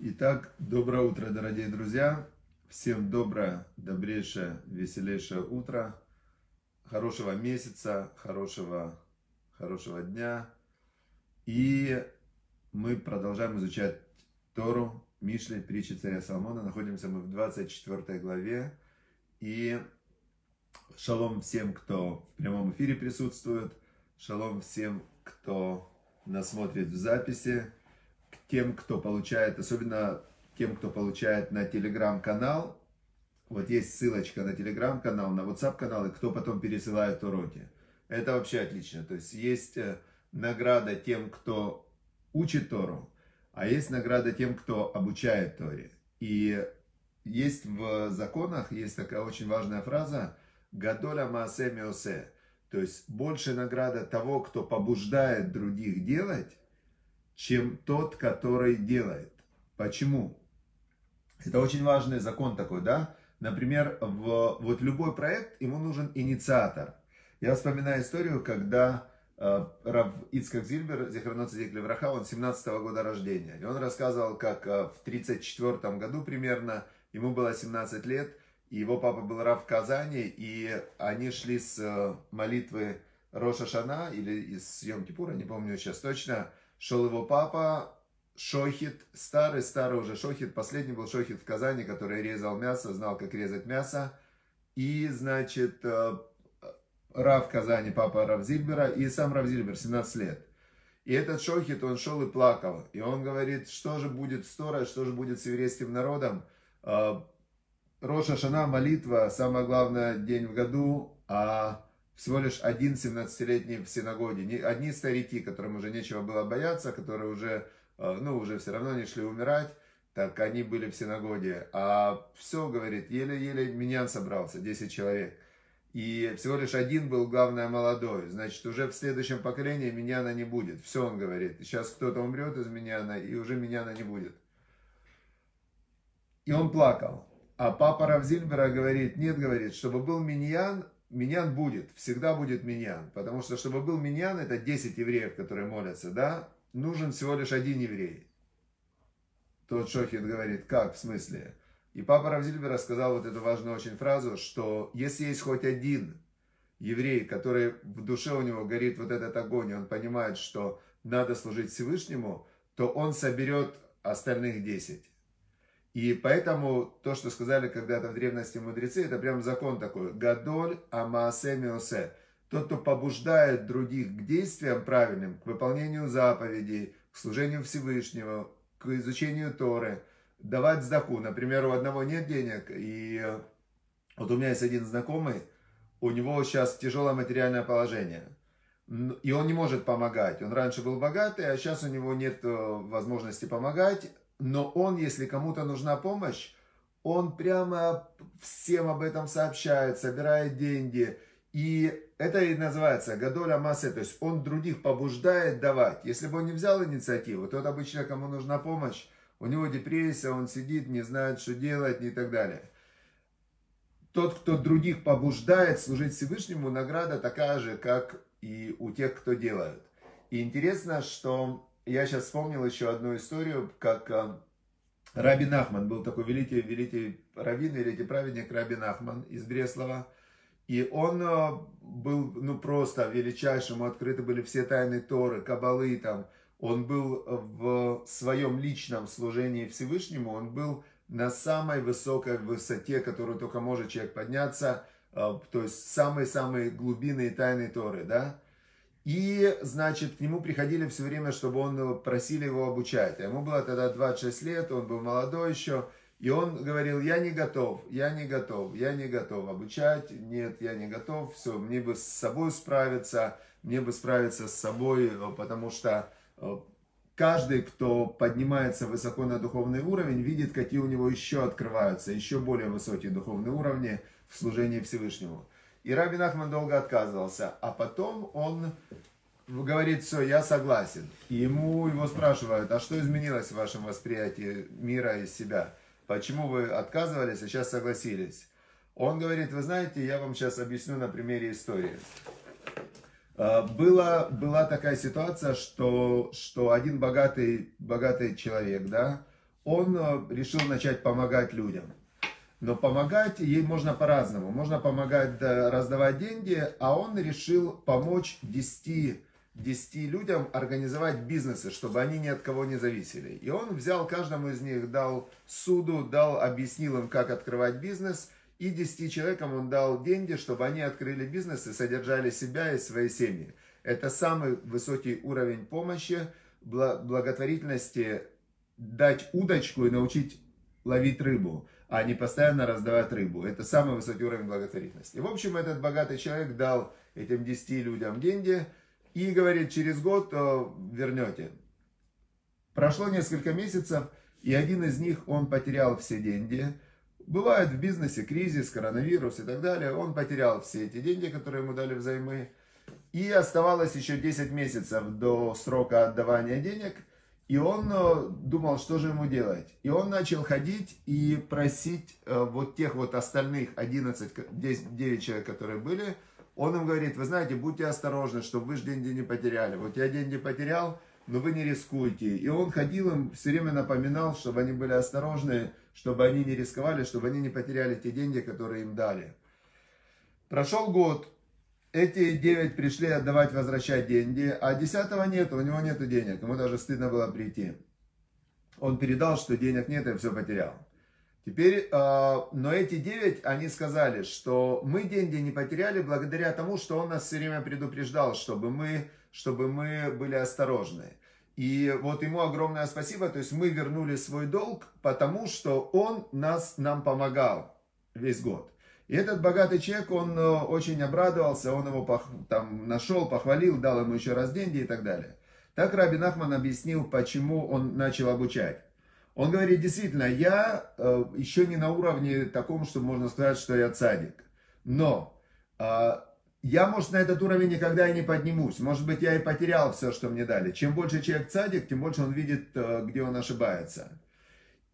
Итак, доброе утро, дорогие друзья. Всем доброе, добрейшее, веселейшее утро. Хорошего месяца, хорошего, хорошего дня. И мы продолжаем изучать Тору, Мишли, притчи царя Соломона. Находимся мы в 24 главе. И шалом всем, кто в прямом эфире присутствует. Шалом всем, кто нас смотрит в записи тем, кто получает, особенно тем, кто получает на телеграм-канал. Вот есть ссылочка на телеграм-канал, на WhatsApp канал, и кто потом пересылает уроки. Это вообще отлично. То есть есть э, награда тем, кто учит Тору, а есть награда тем, кто обучает Торе. И есть в законах, есть такая очень важная фраза «Гадоля маасе миосе», то есть больше награда того, кто побуждает других делать, чем тот, который делает. Почему? Это очень важный закон такой, да? Например, в вот любой проект, ему нужен инициатор. Я вспоминаю историю, когда э, Рав Ицкак Зильбер, Зихраноца Левраха, он 17 -го года рождения. И он рассказывал, как э, в 34 году примерно, ему было 17 лет, и его папа был Рав в Казани, и они шли с э, молитвы Роша Шана, или из Йом Кипура, не помню сейчас точно, шел его папа, Шохит, старый, старый уже Шохит, последний был Шохит в Казани, который резал мясо, знал, как резать мясо. И, значит, э, Рав Казани, папа Рав Зильбера, и сам Рав Зильбер, 17 лет. И этот Шохит, он шел и плакал. И он говорит, что же будет с Торой, что же будет с еврейским народом. Э, Роша Шана, молитва, самое главное день в году, а всего лишь один 17-летний в синагоге. Одни старики, которым уже нечего было бояться, которые уже, э, ну, уже все равно не шли умирать, так они были в синагоге. А все, говорит, еле-еле меня собрался, 10 человек. И всего лишь один был, главное, молодой. Значит, уже в следующем поколении Миньяна не будет. Все он говорит. Сейчас кто-то умрет из Миньяна, и уже Миньяна не будет. И он плакал. А папа Равзильбера говорит, нет, говорит, чтобы был Миньян, Миньян будет, всегда будет Миньян. Потому что, чтобы был Миньян, это 10 евреев, которые молятся, да? Нужен всего лишь один еврей. Тот Шохит говорит, как, в смысле? И папа Равзильбера сказал вот эту важную очень фразу, что если есть хоть один еврей, который в душе у него горит вот этот огонь, и он понимает, что надо служить Всевышнему, то он соберет остальных 10. И поэтому то, что сказали когда-то в древности мудрецы, это прям закон такой. Гадоль амаасе миосе. Тот, кто побуждает других к действиям правильным, к выполнению заповедей, к служению Всевышнего, к изучению Торы, давать сдаку. Например, у одного нет денег, и вот у меня есть один знакомый, у него сейчас тяжелое материальное положение. И он не может помогать. Он раньше был богатый, а сейчас у него нет э, возможности помогать но он, если кому-то нужна помощь, он прямо всем об этом сообщает, собирает деньги. И это и называется гадоля массы, то есть он других побуждает давать. Если бы он не взял инициативу, то обычно, кому нужна помощь, у него депрессия, он сидит, не знает, что делать и так далее. Тот, кто других побуждает служить Всевышнему, награда такая же, как и у тех, кто делает. И интересно, что я сейчас вспомнил еще одну историю, как э, Раби Нахман был такой великий, великий раввин, великий праведник Раби Нахман из Бреслова. И он э, был, ну, просто величайшим, открыты были все тайны Торы, Кабалы там. Он был в своем личном служении Всевышнему, он был на самой высокой высоте, которую только может человек подняться, э, то есть самые-самые глубины и тайны Торы, да. И, значит, к нему приходили все время, чтобы он просили его обучать. А ему было тогда 26 лет, он был молодой еще. И он говорил, я не готов, я не готов, я не готов обучать, нет, я не готов, все, мне бы с собой справиться, мне бы справиться с собой, э, потому что э, каждый, кто поднимается высоко на духовный уровень, видит, какие у него еще открываются, еще более высокие духовные уровни в служении Всевышнему. И Раби Нахман долго отказывался. А потом он говорит, все, я согласен. И ему его спрашивают, а что изменилось в вашем восприятии мира и себя? Почему вы отказывались, а сейчас согласились? Он говорит, вы знаете, я вам сейчас объясню на примере истории. А, была, была такая ситуация, что, что один богатый, богатый человек, да, он решил начать помогать людям. Но помогать ей можно по-разному. Можно помогать, раздавать деньги, а он решил помочь 10, 10 людям организовать бизнесы, чтобы они ни от кого не зависели. И он взял каждому из них, дал суду, дал, объяснил им, как открывать бизнес. И 10 человекам он дал деньги, чтобы они открыли бизнес и содержали себя и свои семьи. Это самый высокий уровень помощи, благотворительности, дать удочку и научить ловить рыбу а не постоянно раздавать рыбу. Это самый высокий уровень благотворительности. В общем, этот богатый человек дал этим 10 людям деньги и говорит, через год э, вернете. Прошло несколько месяцев, и один из них, он потерял все деньги. Бывает в бизнесе кризис, коронавирус и так далее. Он потерял все эти деньги, которые ему дали взаймы. И оставалось еще 10 месяцев до срока отдавания денег – и он э, думал, что же ему делать. И он начал ходить и просить э, вот тех вот остальных 11, 10, 9 человек, которые были, он им говорит, вы знаете, будьте осторожны, чтобы вы же деньги не потеряли. Вот я деньги потерял, но вы не рискуйте. И он ходил им, все время напоминал, чтобы они были осторожны, чтобы они не рисковали, чтобы они не потеряли те деньги, которые им дали. Прошел год, эти девять пришли отдавать, возвращать деньги, а десятого нет, у него нет денег, ему даже стыдно было прийти. Он передал, что денег нет, и все потерял. Теперь, э, но эти девять, они сказали, что мы деньги не потеряли благодаря тому, что он нас все время предупреждал, чтобы мы, чтобы мы были осторожны. И вот ему огромное спасибо, то есть мы вернули свой долг, потому что он нас, нам помогал весь год. И этот богатый человек, он э, очень обрадовался, он его там нашел, похвалил, дал ему еще раз деньги и так далее. Так Раби Нахман объяснил, почему он начал обучать. Он говорит, действительно, я э, еще не на уровне таком, что можно сказать, что я цадик. Но э, я, может, на этот уровень никогда и не поднимусь. Может быть, я и потерял все, что мне дали. Чем больше человек цадик, тем больше он видит, э, где он ошибается.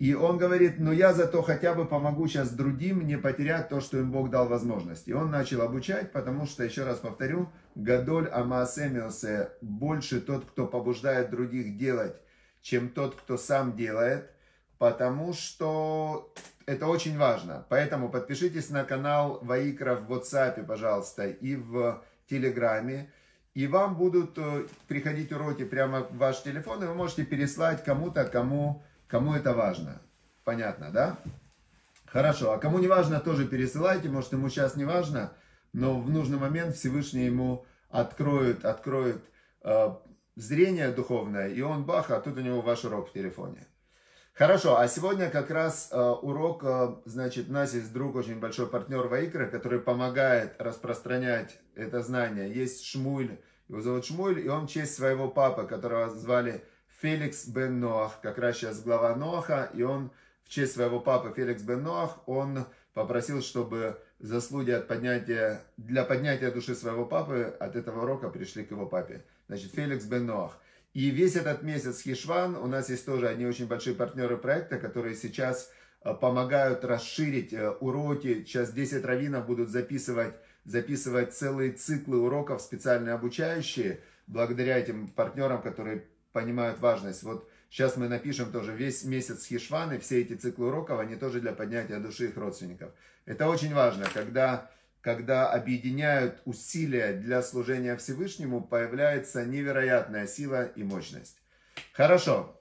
И он говорит, ну я зато хотя бы помогу сейчас другим не потерять то, что им Бог дал возможность. И он начал обучать, потому что, еще раз повторю, Гадоль Амаасемиосе больше тот, кто побуждает других делать, чем тот, кто сам делает, потому что это очень важно. Поэтому подпишитесь на канал Ваикра в WhatsApp, пожалуйста, и в Телеграме. И вам будут э, приходить уроки прямо в ваш телефон, и вы можете переслать кому-то, кому Кому это важно? Понятно, да? Хорошо, а кому не важно, тоже пересылайте, может ему сейчас не важно, но в нужный момент Всевышний ему откроет, откроет э, зрение духовное, и он бах, а тут у него ваш урок в телефоне. Хорошо, а сегодня как раз э, урок, э, значит, у нас есть друг, очень большой партнер Ваикра, который помогает распространять это знание. Есть Шмуль, его зовут Шмуль, и он в честь своего папы, которого звали Феликс бен Ноах, как раз сейчас глава Ноаха, и он в честь своего папы Феликс бен Ноах, он попросил, чтобы заслуги от поднятия, для поднятия души своего папы от этого урока пришли к его папе. Значит, Феликс бен Ноах. И весь этот месяц Хишван, у нас есть тоже одни очень большие партнеры проекта, которые сейчас э, помогают расширить э, уроки. Сейчас 10 раввинов будут записывать, записывать целые циклы уроков, специально обучающие, благодаря этим партнерам, которые понимают важность. Вот сейчас мы напишем тоже весь месяц Хишван, и все эти циклы уроков, они тоже для поднятия души их родственников. Это очень важно, когда, когда объединяют усилия для служения Всевышнему, появляется невероятная сила и мощность. Хорошо.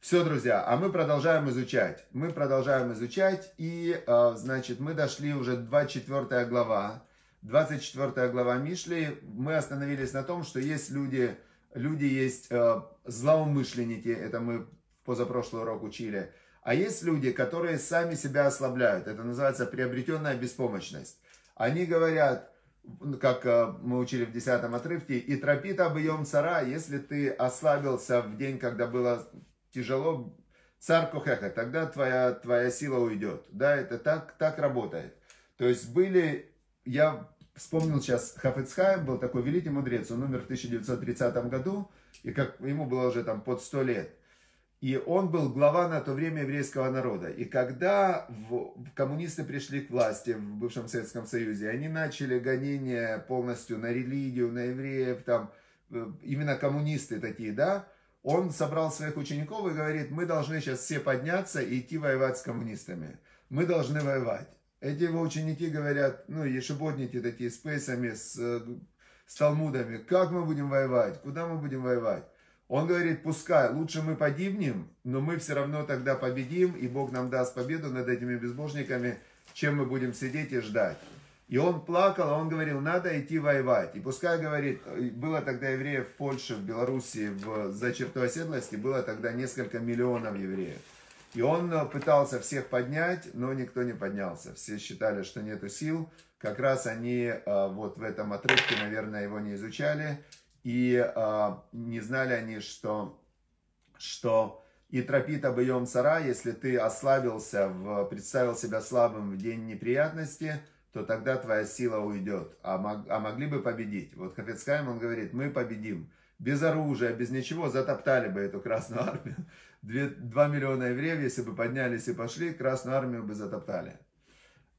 Все, друзья, а мы продолжаем изучать. Мы продолжаем изучать, и, а, значит, мы дошли уже 24 глава. 24 глава Мишли. Мы остановились на том, что есть люди, люди есть э, злоумышленники, это мы позапрошлый урок учили, а есть люди, которые сами себя ослабляют, это называется приобретенная беспомощность. Они говорят, как э, мы учили в 10 отрывке, и тропит объем цара, если ты ослабился в день, когда было тяжело, царь Кухеха, тогда твоя, твоя сила уйдет. Да, это так, так работает. То есть были, я вспомнил сейчас, Хафецхайм был такой великий мудрец, он умер в 1930 году, и как ему было уже там под 100 лет. И он был глава на то время еврейского народа. И когда в, коммунисты пришли к власти в бывшем Советском Союзе, они начали гонения полностью на религию, на евреев, там, э, именно коммунисты такие, да, он собрал своих учеников и говорит, мы должны сейчас все подняться и идти воевать с коммунистами. Мы должны воевать. Эти его ученики говорят, ну, ешеботники такие, с пейсами, с, с талмудами, как мы будем воевать, куда мы будем воевать. Он говорит, пускай, лучше мы погибнем, но мы все равно тогда победим, и Бог нам даст победу над этими безбожниками, чем мы будем сидеть и ждать. И он плакал, а он говорил, надо идти воевать. И пускай, говорит, было тогда евреев в Польше, в Белоруссии, в, за чертой оседлости, было тогда несколько миллионов евреев. И он э, пытался всех поднять, но никто не поднялся. Все считали, что нету сил. Как раз они э, вот в этом отрывке, наверное, его не изучали. И э, не знали они, что, что и тропит объем цара, если ты ослабился, в, представил себя слабым в день неприятности – то тогда твоя сила уйдет, а, мог, а могли бы победить. Вот Хафицкайм, он говорит, мы победим. Без оружия, без ничего, затоптали бы эту Красную Армию. Две, два миллиона евреев, если бы поднялись и пошли, Красную Армию бы затоптали.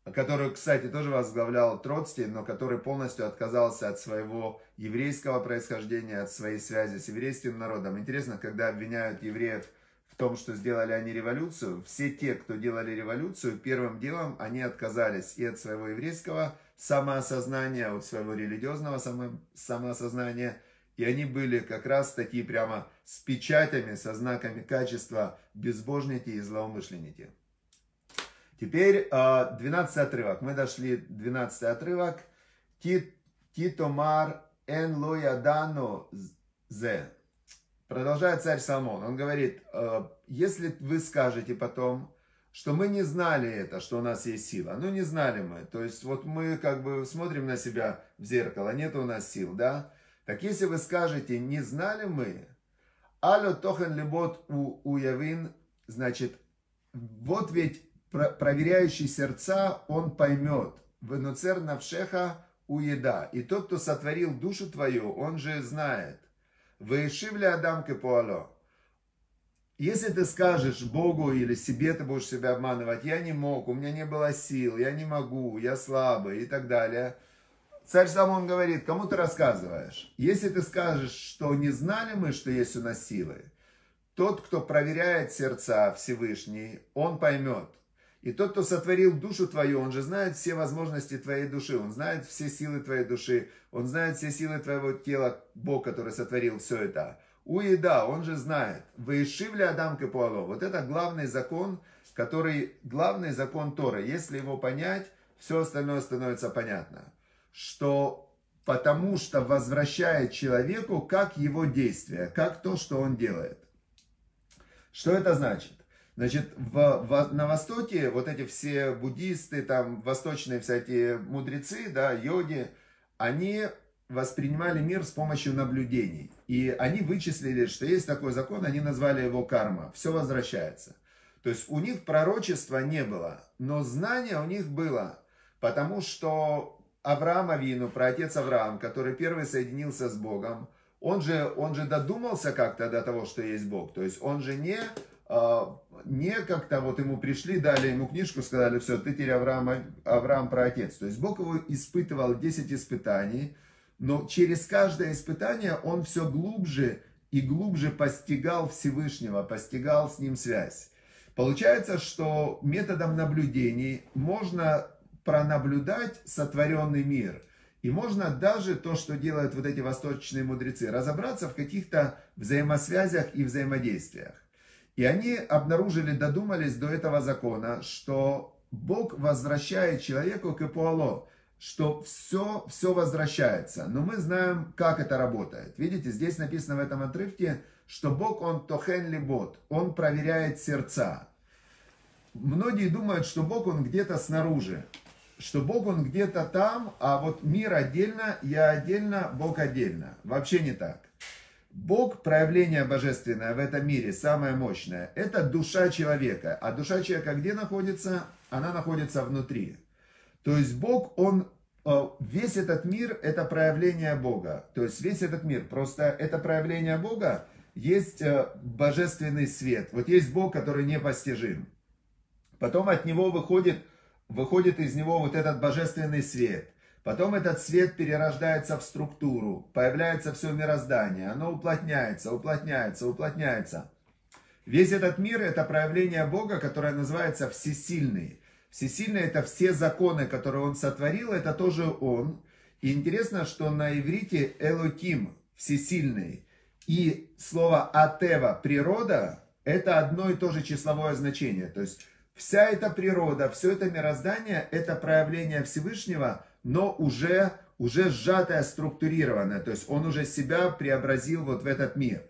Которую, кстати, тоже возглавлял Троцкий, но который полностью отказался от своего еврейского происхождения, от своей связи с еврейским народом. Интересно, когда обвиняют евреев в том, что сделали они революцию, все те, кто делали революцию, первым делом они отказались и от своего еврейского самоосознания, от своего религиозного само, самоосознания, и они были как раз такие прямо с печатями, со знаками качества безбожники и злоумышленники. Теперь 12 а, отрывок. Мы дошли 12 отрывок. Титомар эн лоядану зе. Продолжает царь Соломон. Он говорит, «Э, если вы скажете потом, что мы не знали это, что у нас есть сила. Ну, не знали мы. То есть, вот мы как бы смотрим на себя в зеркало, нет у нас сил, да? Так если вы скажете, не знали мы, алё тохен лебот у уявин, значит, вот ведь проверяющий сердца, он поймет. Венуцер навшеха уеда. И тот, кто сотворил душу твою, он же знает. Вышивли Адам Кепуало. Если ты скажешь Богу или себе, ты будешь себя обманывать, я не мог, у меня не было сил, я не могу, я слабый и так далее. Царь Самон говорит, кому ты рассказываешь? Если ты скажешь, что не знали мы, что есть у нас силы, тот, кто проверяет сердца Всевышний, он поймет. И тот, кто сотворил душу твою, он же знает все возможности твоей души, он знает все силы твоей души, он знает все силы твоего тела, Бог, который сотворил все это. Уеда, он же знает. Выишивли Адам Капуало. Вот это главный закон, который, главный закон Тора. Если его понять, все остальное становится понятно. Что потому что возвращает человеку как его действие, как то, что он делает. Что это значит? Значит, в, в, на Востоке вот эти все буддисты, там, восточные всякие мудрецы, да, йоги, они воспринимали мир с помощью наблюдений. И они вычислили, что есть такой закон, они назвали его карма. Все возвращается. То есть у них пророчества не было, но знание у них было. Потому что Авраам Авину, отец Авраам, который первый соединился с Богом, он же, он же додумался как-то до того, что есть Бог. То есть он же не а, не как-то вот ему пришли, дали ему книжку, сказали, все, ты теперь Авраам, Авраам праотец. То есть Бог его испытывал 10 испытаний, но через каждое испытание он все глубже и глубже постигал Всевышнего, постигал с ним связь. Получается, что методом наблюдений можно пронаблюдать сотворенный мир. И можно даже то, что делают вот эти восточные мудрецы, разобраться в каких-то взаимосвязях и взаимодействиях. И они обнаружили, додумались до этого закона, что Бог возвращает человеку к Эпуало, что все, все возвращается. Но мы знаем, как это работает. Видите, здесь написано в этом отрывке, что Бог, Он тохен либот, Он проверяет сердца. Многие думают, что Бог, Он где-то снаружи, что Бог, Он где-то там, а вот мир отдельно, я отдельно, Бог отдельно. Вообще не так. Бог, проявление божественное в этом мире, самое мощное, это душа человека. А душа человека где находится? Она находится внутри. То есть Бог, Он, э, весь этот мир, это проявление Бога. То есть весь этот мир, просто это проявление Бога, есть э, божественный свет. Вот есть Бог, который непостижим. Потом от него выходит, выходит из него вот этот божественный свет. Потом этот свет перерождается в структуру, появляется все мироздание, оно уплотняется, уплотняется, уплотняется. Весь этот мир это проявление Бога, которое называется всесильный. Всесильный это все законы, которые Он сотворил, это тоже Он. И интересно, что на иврите Элоким, всесильный, и слово Атева, природа, это одно и то же числовое значение. То есть вся эта природа, все это мироздание, это проявление Всевышнего, но уже, уже сжатое, структурированное. То есть он уже себя преобразил вот в этот мир.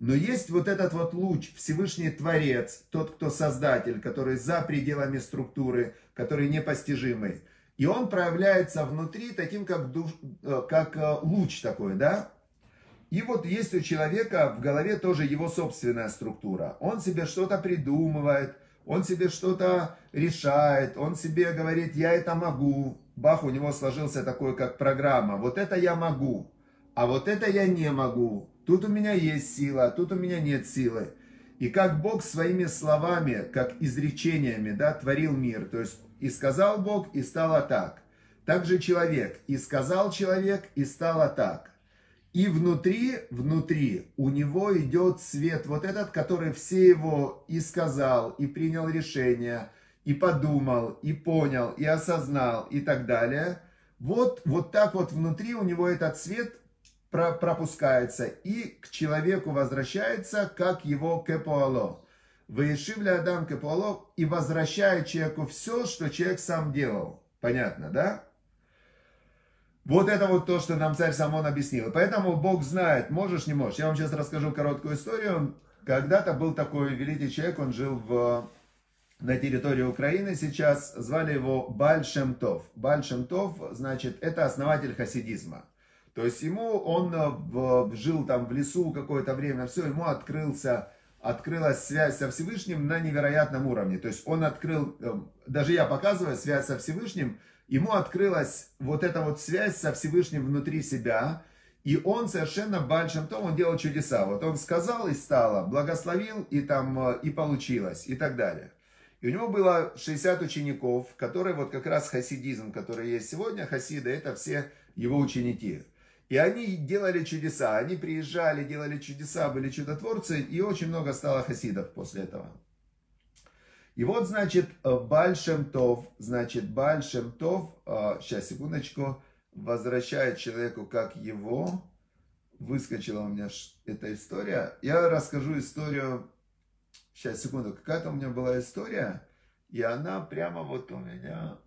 Но есть вот этот вот луч, Всевышний Творец, тот, кто Создатель, который за пределами структуры, который непостижимый. И он проявляется внутри таким, как, душ, э, как э, луч такой, да? И вот есть у человека в голове тоже его собственная структура. Он себе что-то придумывает, он себе что-то решает, он себе говорит, я это могу. Бах, у него сложился такой, как программа. Вот это я могу, а вот это я не могу. Тут у меня есть сила, тут у меня нет силы. И как Бог своими словами, как изречениями, да, творил мир. То есть и сказал Бог, и стало так. Также человек, и сказал человек, и стало так. И внутри, внутри у него идет свет, вот этот, который все его и сказал, и принял решение, и подумал, и понял, и осознал, и так далее. Вот, вот так вот внутри у него этот свет пропускается и к человеку возвращается, как его кепуало. Выешивля Адам кепуало и возвращает человеку все, что человек сам делал. Понятно, да? Вот это вот то, что нам царь Самон объяснил. Поэтому Бог знает, можешь, не можешь. Я вам сейчас расскажу короткую историю. Когда-то был такой великий человек, он жил в, на территории Украины сейчас, звали его Бальшемтов. Бальшемтов, значит, это основатель хасидизма. То есть ему он э, жил там в лесу какое-то время, все, ему открылся, открылась связь со Всевышним на невероятном уровне. То есть он открыл, э, даже я показываю связь со Всевышним, ему открылась вот эта вот связь со Всевышним внутри себя, и он совершенно большим том, он делал чудеса. Вот он сказал и стало, благословил и там э, и получилось, и так далее. И у него было 60 учеников, которые вот как раз хасидизм, который есть сегодня, хасиды, это все его ученики. И они делали чудеса, они приезжали, делали чудеса, были чудотворцы, и очень много стало хасидов после этого. И вот, значит, Бальшем Тов, значит, Бальшем Тов, сейчас, секундочку, возвращает человеку, как его, выскочила у меня эта история. Я расскажу историю, сейчас, секунду, какая-то у меня была история, и она прямо вот у меня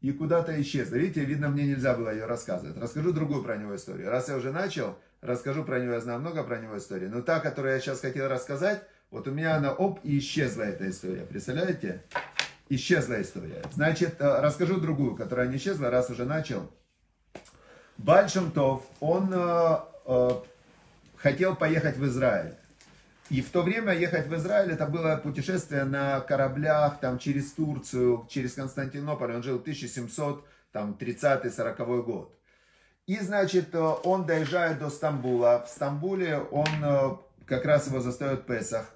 и куда-то исчезла. Видите, видно, мне нельзя было ее рассказывать. Расскажу другую про него историю. Раз я уже начал, расскажу про него, я знаю много про него истории. Но та, которую я сейчас хотел рассказать, вот у меня она оп, и исчезла эта история. Представляете? Исчезла история. Значит, э, расскажу другую, которая не исчезла, раз уже начал. Бальшемтов, он э, э, хотел поехать в Израиль. И в то время ехать в Израиль, это было путешествие на кораблях, там, через Турцию, через Константинополь. Он жил 1730-40 год. И, значит, он доезжает до Стамбула. В Стамбуле он, э, как раз его застает Песах.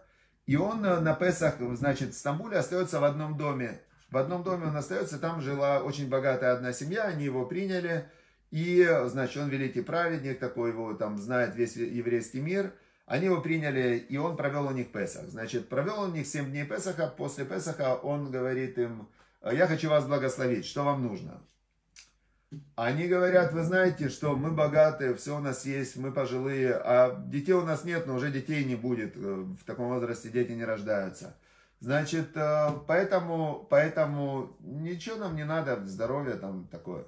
И он э, на Песах, значит, в Стамбуле остается в одном доме. В одном доме он остается, там жила очень богатая одна семья, они его приняли. И, значит, он великий праведник, такой его там знает весь еврейский мир – они его приняли, и он провел у них Песах. Значит, провел у них 7 дней Песаха. После Песаха он говорит им, я хочу вас благословить, что вам нужно? Они говорят, вы знаете, что мы богатые, все у нас есть, мы пожилые, а детей у нас нет, но уже детей не будет. В таком возрасте дети не рождаются. Значит, э, поэтому, поэтому ничего нам не надо, здоровье там такое.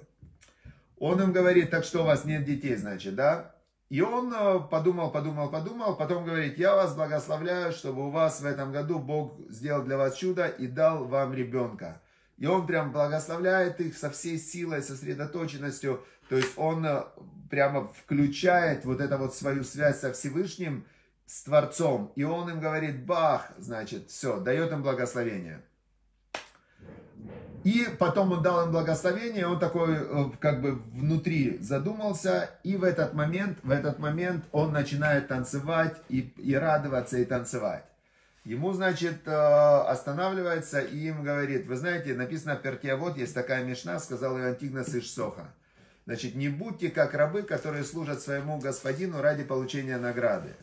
Он им говорит, так что у вас нет детей, значит, да? И он э, подумал, подумал, подумал, потом говорит, я вас благословляю, чтобы у вас в этом году Бог сделал для вас чудо и дал вам ребенка. И он прям благословляет их со всей силой, сосредоточенностью. То есть он э, прямо включает вот эту вот свою связь со Всевышним, с Творцом. И он им говорит, бах, значит, все, дает им благословение. И потом он дал им благословение, он такой э, как бы внутри задумался, и в этот момент, в этот момент он начинает танцевать и, и радоваться и танцевать. Ему, значит, останавливается и им говорит, вы знаете, написано в перке, вот есть такая мешна, сказал ее Антигнас Ишсоха. Значит, не будьте как рабы, которые служат своему господину ради получения награды.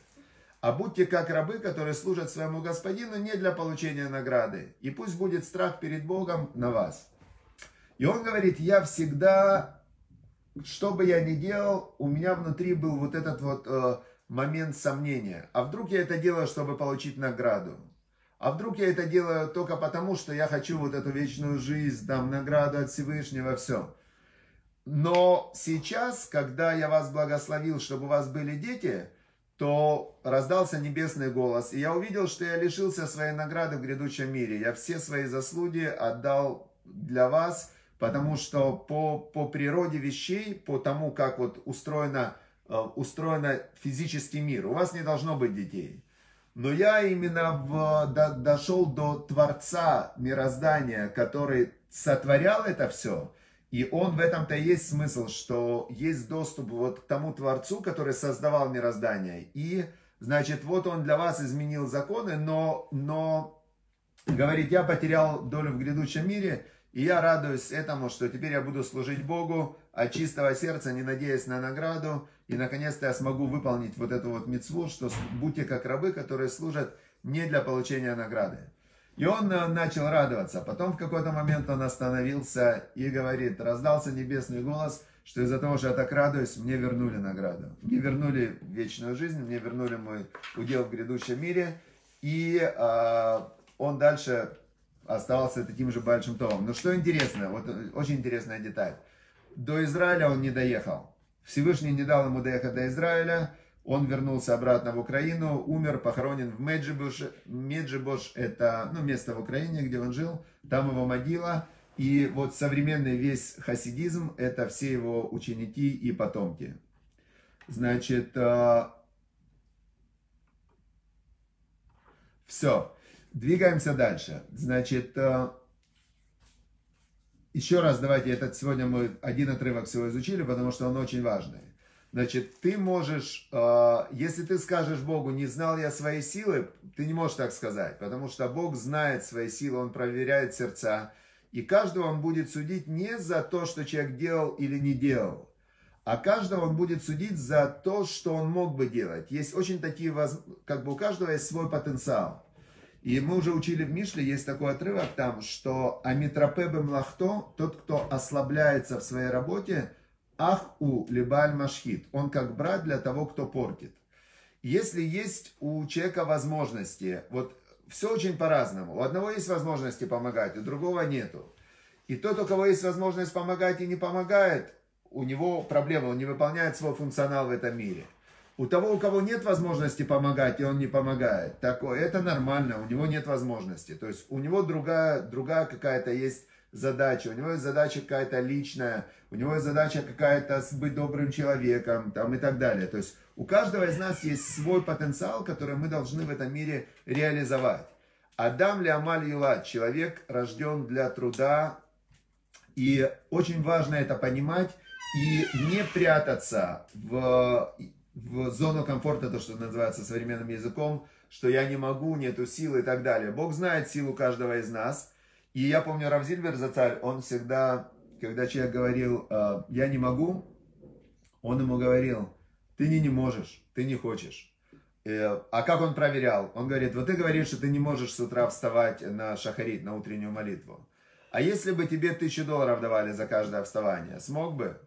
А будьте как рабы, которые служат своему господину не для получения награды. И пусть будет страх перед Богом на вас. И он говорит, я всегда, что бы я ни делал, у меня внутри был вот этот вот э, момент сомнения. А вдруг я это делаю, чтобы получить награду? А вдруг я это делаю только потому, что я хочу вот эту вечную жизнь, там, награду от Всевышнего, все. Но сейчас, когда я вас благословил, чтобы у вас были дети, то раздался небесный голос, и я увидел, что я лишился своей награды в грядущем мире. Я все свои заслуги отдал для вас, потому что по, по природе вещей, по тому, как вот устроено, э, устроено физический мир, у вас не должно быть детей. Но я именно в, до, дошел до Творца мироздания, который сотворял это все – и он в этом-то и есть смысл, что есть доступ вот к тому Творцу, который создавал мироздание. И, значит, вот он для вас изменил законы, но, но говорит, я потерял долю в грядущем мире, и я радуюсь этому, что теперь я буду служить Богу от чистого сердца, не надеясь на награду. И, наконец-то, я смогу выполнить вот эту вот мецву, что будьте как рабы, которые служат не для получения награды. И он э, начал радоваться. Потом в какой-то момент он остановился и говорит, раздался небесный голос, что из-за того, что я так радуюсь, мне вернули награду. Мне вернули вечную жизнь, мне вернули мой удел в грядущем мире. И э, он дальше оставался таким же большим томом. Но что интересно, вот э, очень интересная деталь. До Израиля он не доехал. Всевышний не дал ему доехать до Израиля. Он вернулся обратно в Украину, умер, похоронен в Меджибош. Меджибош – это ну, место в Украине, где он жил, там его могила. И вот современный весь хасидизм – это все его ученики и потомки. Значит, э, все, двигаемся дальше. Значит, э, еще раз давайте, этот сегодня мы один отрывок всего изучили, потому что он очень важный. Значит, ты можешь, э, если ты скажешь Богу, не знал я своей силы, ты не можешь так сказать, потому что Бог знает свои силы, Он проверяет сердца, и каждого Он будет судить не за то, что человек делал или не делал, а каждого Он будет судить за то, что он мог бы делать. Есть очень такие, как бы у каждого есть свой потенциал. И мы уже учили в Мишле, есть такой отрывок там, что Амитропебе Млахто, тот, кто ослабляется в своей работе, Ах у либаль машхит. Он как брат для того, кто портит. Если есть у человека возможности, вот все очень по-разному. У одного есть возможности помогать, у другого нету. И тот, у кого есть возможность помогать и не помогает, у него проблема, он не выполняет свой функционал в этом мире. У того, у кого нет возможности помогать, и он не помогает, такое, это нормально, у него нет возможности. То есть у него другая, другая какая-то есть задача, у него есть задача какая-то личная, у него есть задача какая-то быть добрым человеком там, и так далее. То есть у каждого из нас есть свой потенциал, который мы должны в этом мире реализовать. Адам ли Амаль Юлад, человек рожден для труда, и очень важно это понимать и не прятаться в, в зону комфорта, то, что называется современным языком, что я не могу, нету силы и так далее. Бог знает силу каждого из нас – и я помню, Равзильбер за царь, он всегда, когда человек говорил, «Э, я не могу, он ему говорил, ты не, не можешь, ты не хочешь. Э, а как он проверял? Он говорит, вот ты говоришь, что ты не можешь с утра вставать на шахарит, на утреннюю молитву. А если бы тебе тысячу долларов давали за каждое вставание, смог бы?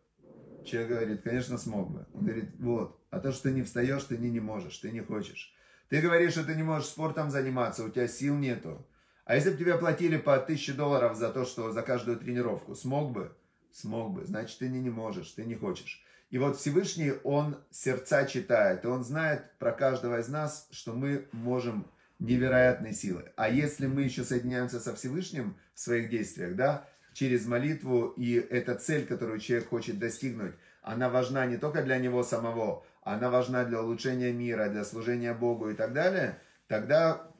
Человек говорит, конечно, смог бы. Он говорит, вот, а то, что ты не встаешь, ты не, не можешь, ты не хочешь. Ты говоришь, что ты не можешь спортом заниматься, у тебя сил нету. А если бы тебе платили по 1000 долларов за то, что за каждую тренировку, смог бы? Смог бы. Значит, ты не, не можешь, ты не хочешь. И вот Всевышний, Он сердца читает, и Он знает про каждого из нас, что мы можем невероятной силы. А если мы еще соединяемся со Всевышним в своих действиях, да, через молитву, и эта цель, которую человек хочет достигнуть, она важна не только для него самого, она важна для улучшения мира, для служения Богу и так далее, тогда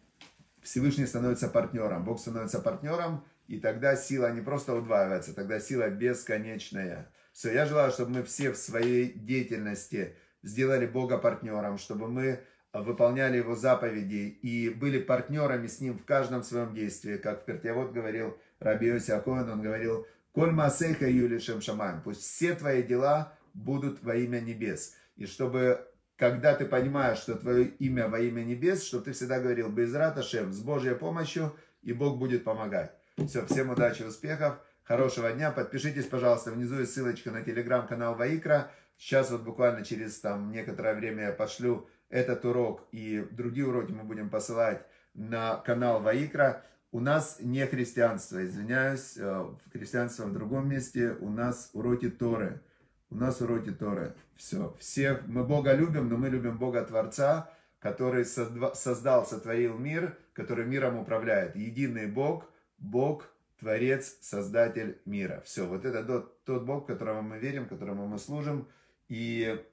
Всевышний становится партнером, Бог становится партнером, и тогда сила не просто удваивается, тогда сила бесконечная. Все, я желаю, чтобы мы все в своей деятельности сделали Бога партнером, чтобы мы выполняли его заповеди и были партнерами с ним в каждом своем действии, как Пертьявод говорил Раби Акоин, он говорил, «Коль масейха юлишем шамаем», пусть все твои дела будут во имя небес. И чтобы, когда ты понимаешь, что твое имя во имя небес, чтобы ты всегда говорил, Безрат Ашем, с Божьей помощью, и Бог будет помогать. Все, всем удачи, успехов, хорошего дня. Подпишитесь, пожалуйста, внизу есть ссылочка на телеграм-канал Ваикра. Сейчас вот буквально через там некоторое время я пошлю этот урок и другие уроки мы будем посылать на канал Ваикра. У нас не христианство, извиняюсь, э, христианство в другом месте, у нас уроки Торы. У нас уроки Торы. Все, всех, мы Бога любим, но мы любим Бога Творца, который создал, сотворил мир, который миром управляет. Единый Бог, Бог, Творец, Создатель мира. Все, вот это тот, тот Бог, которому мы верим, которому мы служим. И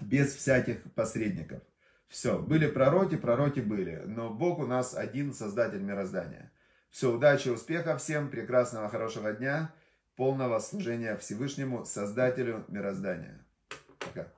без всяких посредников. Все, были пророки, пророки были, но Бог у нас один, создатель мироздания. Все, удачи, успехов всем, прекрасного, хорошего дня, полного служения Всевышнему, Создателю мироздания. Пока.